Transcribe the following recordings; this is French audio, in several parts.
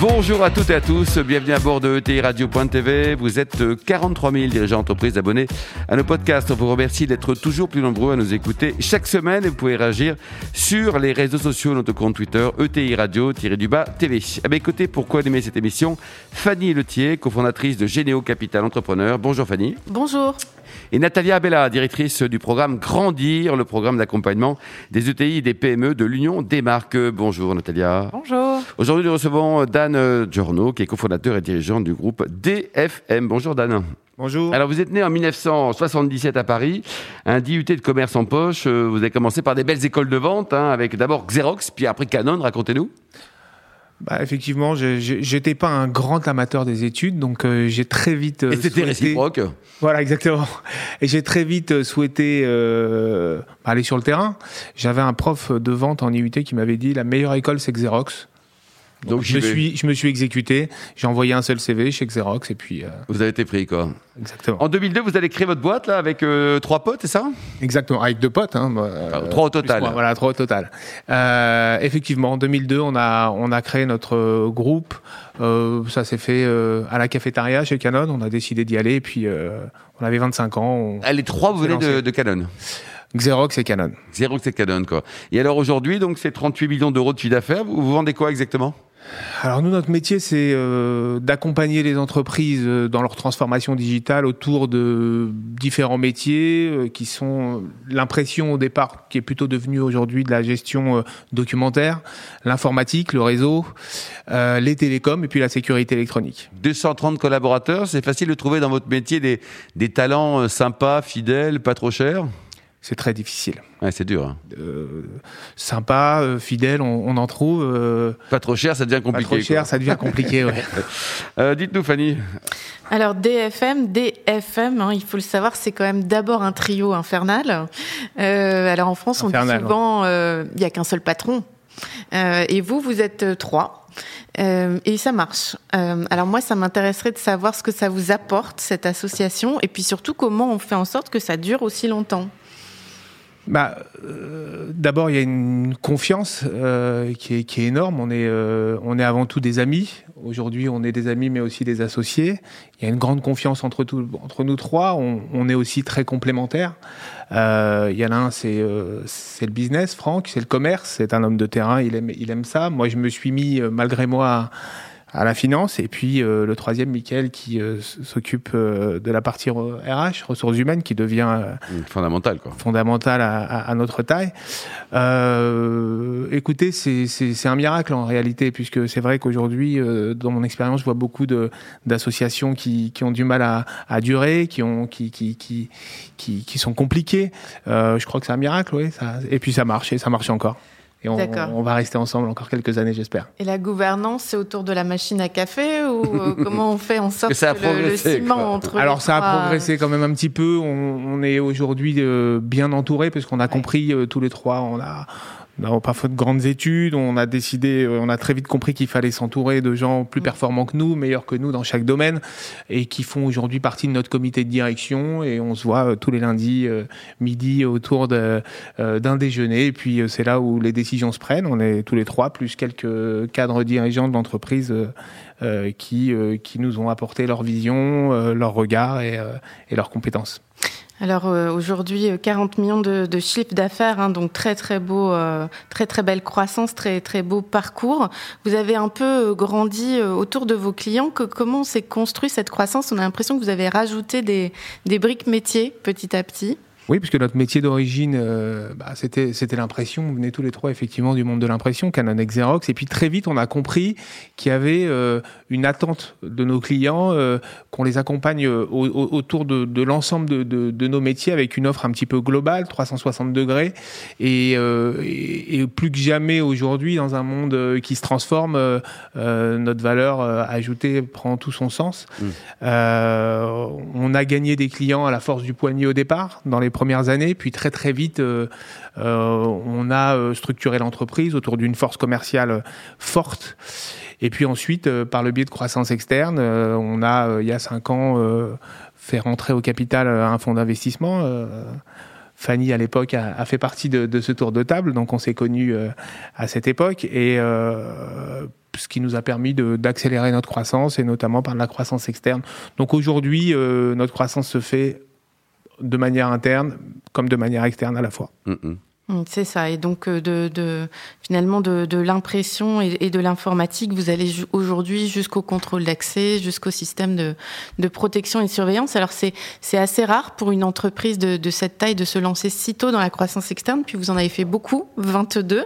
Bonjour à toutes et à tous, bienvenue à bord de ETI Radio.tv. Vous êtes 43 000 dirigeants d'entreprise abonnés à nos podcasts. On vous remercie d'être toujours plus nombreux à nous écouter chaque semaine et vous pouvez réagir sur les réseaux sociaux, notre compte Twitter ETI Radio-du-bas TV. À mes côtés, pourquoi aimer cette émission? Fanny Letier, cofondatrice de Généo Capital Entrepreneur. Bonjour Fanny. Bonjour et Natalia Abella, directrice du programme Grandir, le programme d'accompagnement des ETI et des PME de l'Union des marques. Bonjour Natalia. Bonjour. Aujourd'hui, nous recevons Dan Giorno, qui est cofondateur et dirigeant du groupe DFM. Bonjour Dan. Bonjour. Alors, vous êtes né en 1977 à Paris, un DUT de commerce en poche. Vous avez commencé par des belles écoles de vente, hein, avec d'abord Xerox, puis après Canon. Racontez-nous. Bah, effectivement, j'étais pas un grand amateur des études, donc euh, j'ai très vite. Euh, Et c'était réciproque. Voilà, exactement. Et j'ai très vite euh, souhaité euh, aller sur le terrain. J'avais un prof de vente en IUT qui m'avait dit la meilleure école c'est Xerox. Donc, je, me suis, je me suis exécuté, j'ai envoyé un seul CV chez Xerox et puis... Euh... Vous avez été pris quoi Exactement. En 2002, vous allez créer votre boîte là avec euh, trois potes, c'est ça? Exactement, avec deux potes. Hein, euh, trois au total. voilà, trois au total. Euh, effectivement, en 2002, on a, on a créé notre groupe. ça s'est fait à la cafétéria chez Canon, on a décidé d'y aller et puis on avait 25 ans. On... Ah, les trois, vous venez de, de Canon Xerox et Canon. Xerox et Canon, quoi. Et alors aujourd'hui, donc c'est 38 millions d'euros de chiffre d'affaires. Vous, vous vendez quoi exactement? Alors nous, notre métier, c'est euh, d'accompagner les entreprises euh, dans leur transformation digitale autour de différents métiers euh, qui sont l'impression au départ qui est plutôt devenue aujourd'hui de la gestion documentaire, l'informatique, le réseau, les télécoms et puis la sécurité électronique. 230 collaborateurs, c'est facile de trouver dans votre métier des, des talents sympas, fidèles, pas trop chers? C'est très difficile. Ouais, c'est dur. Hein. Euh, sympa, euh, fidèle, on, on, en trouve. Euh, pas trop cher, ça devient compliqué. Pas trop cher, ça devient compliqué. ouais. Euh, dites-nous, Fanny. Alors DFM, DFM, hein, il faut le savoir, c'est quand même d'abord un trio infernal. alors en France, infernal, on dit souvent, il n'y a qu'un seul patron. et vous, vous êtes trois. Euh, et ça marche. Euh, alors moi, ça m'intéresserait de savoir ce que ça vous apporte, cette association, et puis surtout comment on fait en sorte que ça dure aussi longtemps bah, euh, D'abord, il y a une confiance euh, qui, est, énorme. On est, euh, on est avant tout des amis. Aujourd'hui, on est des amis, mais aussi des associés. Il y a une grande confiance entre, tout, entre nous trois. On, est aussi très complémentaires. Il y en a un, c'est c'est le business, Franck, c'est le commerce. C'est un homme de terrain, il aime, il aime ça. Moi, je me suis mis, malgré moi, à, à la finance. Et puis euh, le troisième Michael qui euh, s'occupe euh, de la partie RH ressources humaines qui devient fondamental quoi. fondamental à, à, à, notre taille. Écoutez c'est un miracle en réalité puisque c'est vrai qu'aujourd'hui dans mon expérience je vois beaucoup de d'associations qui, qui ont du mal à, à durer qui ont qui qui qui qui, qui sont compliquées. Je crois que c'est un miracle oui ça, et puis ça marche et ça marche encore et on, on, va rester ensemble encore quelques années, j'espère. Et la gouvernance, c'est autour de la machine à café ou euh, comment on fait en sorte que, ça a que le, le, ciment entre Alors ça a progressé quand même un petit peu. On, on est aujourd'hui euh, bien entouré parce qu'on a ouais. compris euh, tous les trois. On a on pas de grandes études, on a décidé, on a très vite compris qu'il fallait s'entourer de gens plus performants que nous, meilleurs que nous dans chaque domaine, et qui font aujourd'hui partie de notre comité de direction. Et on se voit tous les lundis midi autour d'un déjeuner. Et puis c'est là où les décisions se prennent. On est tous les trois, plus quelques cadres dirigeants de l'entreprise euh, qui, euh, qui nous ont apporté leur vision, euh, leur regard et, et leurs compétences. Alors euh, aujourd'hui, 40 millions de, de chiffre d'affaires, hein, donc très très beau, euh, très très belle croissance, très très beau parcours. Vous avez un peu grandi autour de vos clients. Que, comment s'est construit cette croissance? On a l'impression que vous avez rajouté des, des briques métiers petit à petit. Oui, puisque notre métier d'origine, euh, bah, c'était c'était l'impression. On venait tous les trois effectivement du monde de l'impression, Canon et Xerox. Et puis très vite, on a compris qu'il y avait euh, une attente de nos clients, euh, qu'on les accompagne au, au, autour de, de l'ensemble de, de, de, nos métiers avec une offre un petit peu globale, 360 degrés. Et, et, et plus que jamais aujourd'hui, dans un monde qui se transforme, notre valeur ajoutée prend tout son sens. Mmh. on a gagné des clients à la force du poignet au départ, dans les premières années, puis très très vite, on a structuré l'entreprise autour d'une force commerciale forte. Et puis ensuite, par le biais de croissance externe, on a, il y a cinq ans, fait rentrer au capital un fonds d'investissement. Fanny à l'époque a, fait partie de, ce tour de table, donc on s'est connus à cette époque et ce qui nous a permis d'accélérer notre croissance et notamment par la croissance externe. Donc aujourd'hui, euh, notre croissance se fait de manière interne comme de manière externe à la fois. Mm, mm. Mm, c'est ça. Et donc, euh, de, finalement, de, l'impression et, de l'informatique, vous allez aujourd'hui jusqu'au contrôle d'accès, jusqu'au système de, protection et de surveillance. Alors, c'est assez rare pour une entreprise de, cette taille de se lancer si tôt dans la croissance externe. Puis, vous en avez fait beaucoup, 22.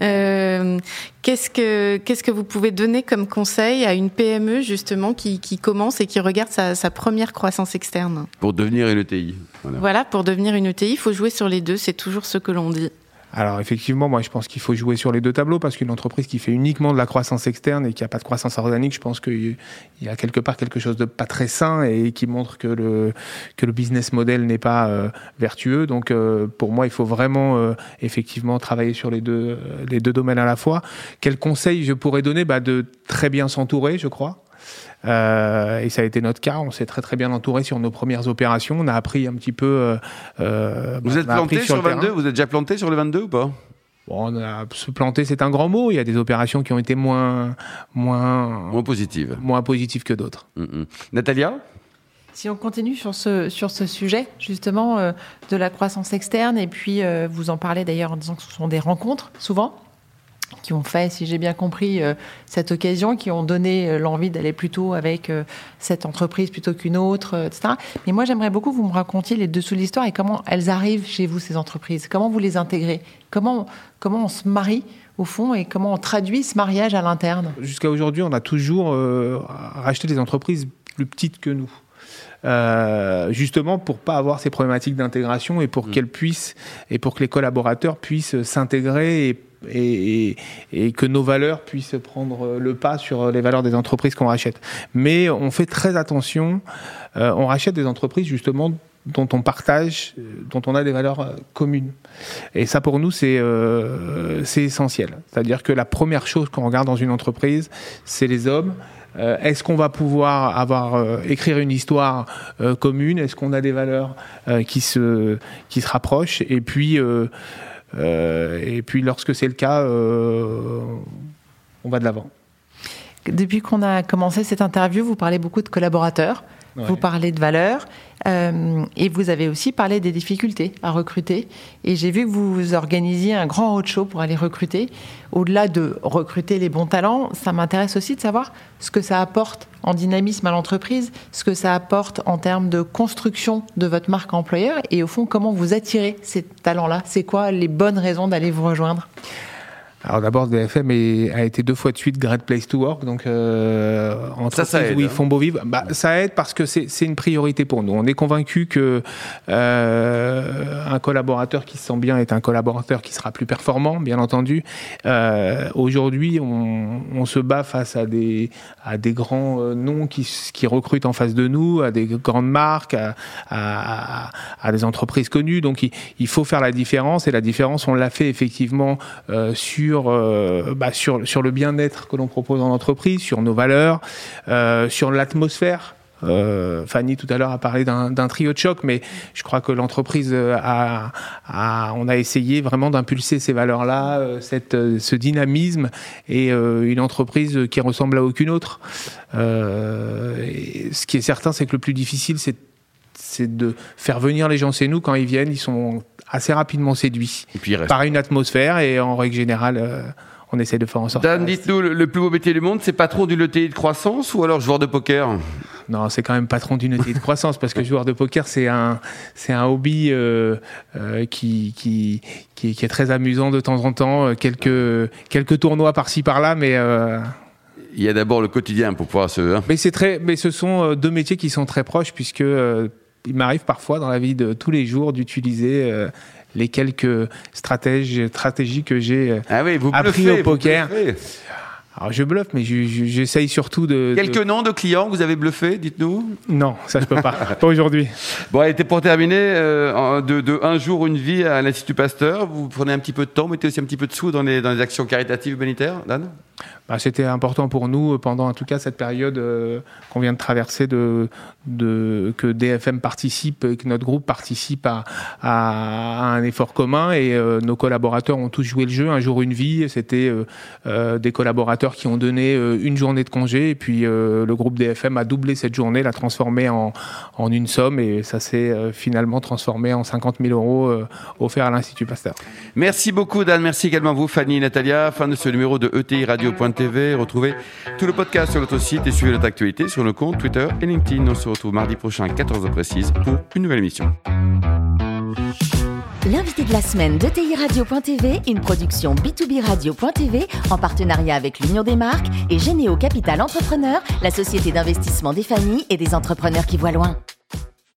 Euh, qu'est-ce que qu'est-ce que vous pouvez donner comme conseil à une PME justement qui, commence et qui regarde sa, sa première croissance externe? Pour devenir une ETI. Voilà. pour devenir une ETI, il faut jouer sur les deux, c'est toujours ce que l'on dit. Alors effectivement, moi je pense qu'il faut jouer sur les deux tableaux parce qu'une entreprise qui fait uniquement de la croissance externe et qui n'a pas de croissance organique, je pense qu'il y a quelque part quelque chose de pas très sain et qui montre que le que le business model n'est pas euh, vertueux. Donc euh, pour moi, il faut vraiment euh, effectivement travailler sur les deux les deux domaines à la fois. Quel conseil je pourrais donner? Bah, de très bien s'entourer, je crois. Euh, et ça a été notre cas. On s'est très très bien entouré sur nos premières opérations. On a appris un petit peu. Euh, euh vous êtes planté sur, le 22 Vous êtes déjà planté sur le 22 ou pas? Bon, on a, se planter, c'est un grand mot. Il y a des opérations qui ont été moins, moins, moins positives, moins positives que d'autres. Mm, mm. Natalia? Si on continue sur ce, sur ce sujet, justement, euh, de la croissance externe, et puis vous en parlez d'ailleurs en disant que ce sont des rencontres, souvent, qui ont fait, si j'ai bien compris, euh, cette occasion, qui ont donné euh, l'envie d'aller plutôt avec euh, cette entreprise plutôt qu'une autre, etc. Mais moi, j'aimerais beaucoup que vous me racontiez les dessous de l'histoire et comment elles arrivent chez vous, ces entreprises. Comment vous les intégrez? Comment, comment on se marie au fond et comment on traduit ce mariage à l'interne? Jusqu'à aujourd'hui, on a toujours racheté des entreprises plus petites que nous. justement pour pas avoir ces problématiques d'intégration et pour mm. qu'elles puissent et pour que les collaborateurs puissent s'intégrer et et, que nos valeurs puissent prendre le pas sur les valeurs des entreprises qu'on rachète. Mais on fait très attention, euh, on rachète des entreprises justement dont on partage, dont on a des valeurs euh, communes. Et ça, pour nous, c'est euh, essentiel. C'est-à-dire que la première chose qu'on regarde dans une entreprise, c'est les hommes. Est-ce qu'on va pouvoir avoir écrire une histoire commune? Est-ce qu'on a des valeurs qui se qui se rapprochent? Et puis euh, et puis lorsque c'est le cas, euh, on va de l'avant. Depuis qu'on a commencé cette interview, vous parlez beaucoup de collaborateurs. Vous parlez de valeurs euh, et vous avez aussi parlé des difficultés à recruter. Et j'ai vu que vous organisiez un grand roadshow pour aller recruter. Au-delà de recruter les bons talents, ça m'intéresse aussi de savoir ce que ça apporte en dynamisme à l'entreprise, ce que ça apporte en termes de construction de votre marque employeur et au fond comment vous attirez ces talents-là. C'est quoi les bonnes raisons d'aller vous rejoindre? Alors d'abord, DFM a été deux fois de suite Great Place to Work, donc euh, ça, ça aide, où ils hein. font beau vivre. Bah, ça aide parce que c'est une priorité pour nous. On est convaincu que euh, un collaborateur qui se sent bien est un collaborateur qui sera plus performant, bien entendu. Euh, Aujourd'hui, on, on, se bat face à des à des grands euh, noms qui, qui recrutent en face de nous, à des grandes marques, à, à, à des entreprises connues. Donc il, il, faut faire la différence et la différence, on l'a fait effectivement sur sur, euh, bah, sur, sur le bien-être que l'on propose dans l'entreprise, sur nos valeurs, euh, sur l'atmosphère. Euh, Fanny tout à l'heure a parlé d'un trio de choc, mais je crois que l'entreprise a, on a essayé vraiment d'impulser ces valeurs-là, cette, ce dynamisme et une entreprise qui ressemble à aucune autre. ce qui est certain, c'est que le plus difficile, c'est c'est de faire venir les gens chez nous quand ils viennent, ils sont assez rapidement séduits par une atmosphère et en règle générale, euh, on essaie de faire en sorte. Dan, dites-nous, le, plus beau métier du monde, c'est patron d'une ETI de croissance ou alors joueur de poker? Non, c'est quand même patron d'une ETI de croissance parce que joueur de poker, c'est un, c'est un hobby euh, euh, qui, qui, qui, est très amusant de temps en temps. Quelques, quelques tournois par-ci par-là, mais. Il y a d'abord le quotidien pour pouvoir se. Hein. Mais c'est très, mais ce sont deux métiers qui sont très proches puisque il m'arrive parfois dans la vie de tous les jours d'utiliser euh, les quelques stratégies, stratégies que j'ai euh, ah appris au poker. Alors je bluffe, mais j'essaye surtout de. Quelques noms de clients que vous avez bluffé, dites-nous Non, ça je peux pas. pas aujourd'hui. Bon, et pour terminer, euh, de, un jour, une vie à l'Institut Pasteur, vous prenez un petit peu de temps, mettez aussi un petit peu de sous dans les, dans les actions caritatives humanitaires, Dan? Bah, C'était important pour nous, pendant en tout cas cette période euh, qu'on vient de traverser, de, de, que DFM participe, que notre groupe participe à, à, un effort commun et euh, nos collaborateurs ont tous joué le jeu. Un jour, une vie, c'était des collaborateurs qui ont donné euh, une journée de congé et puis euh, le groupe DFM a doublé cette journée, l'a transformée en, en une somme et ça s'est euh, finalement transformé en 50 000 euros offerts à l'Institut Pasteur. Merci beaucoup Dan, merci également vous Fanny et Natalia. Fin de ce numéro de ETI Radio.tv. Retrouvez tout le podcast sur notre site et suivez notre actualité sur nos comptes Twitter et LinkedIn. On se retrouve mardi prochain à 14h précise pour une nouvelle émission. L'invité de la semaine de TI Radio.tv, une production B2B Radio.tv en partenariat avec l'Union des marques et Généo Capital Entrepreneur, la société d'investissement des familles et des entrepreneurs qui voient loin.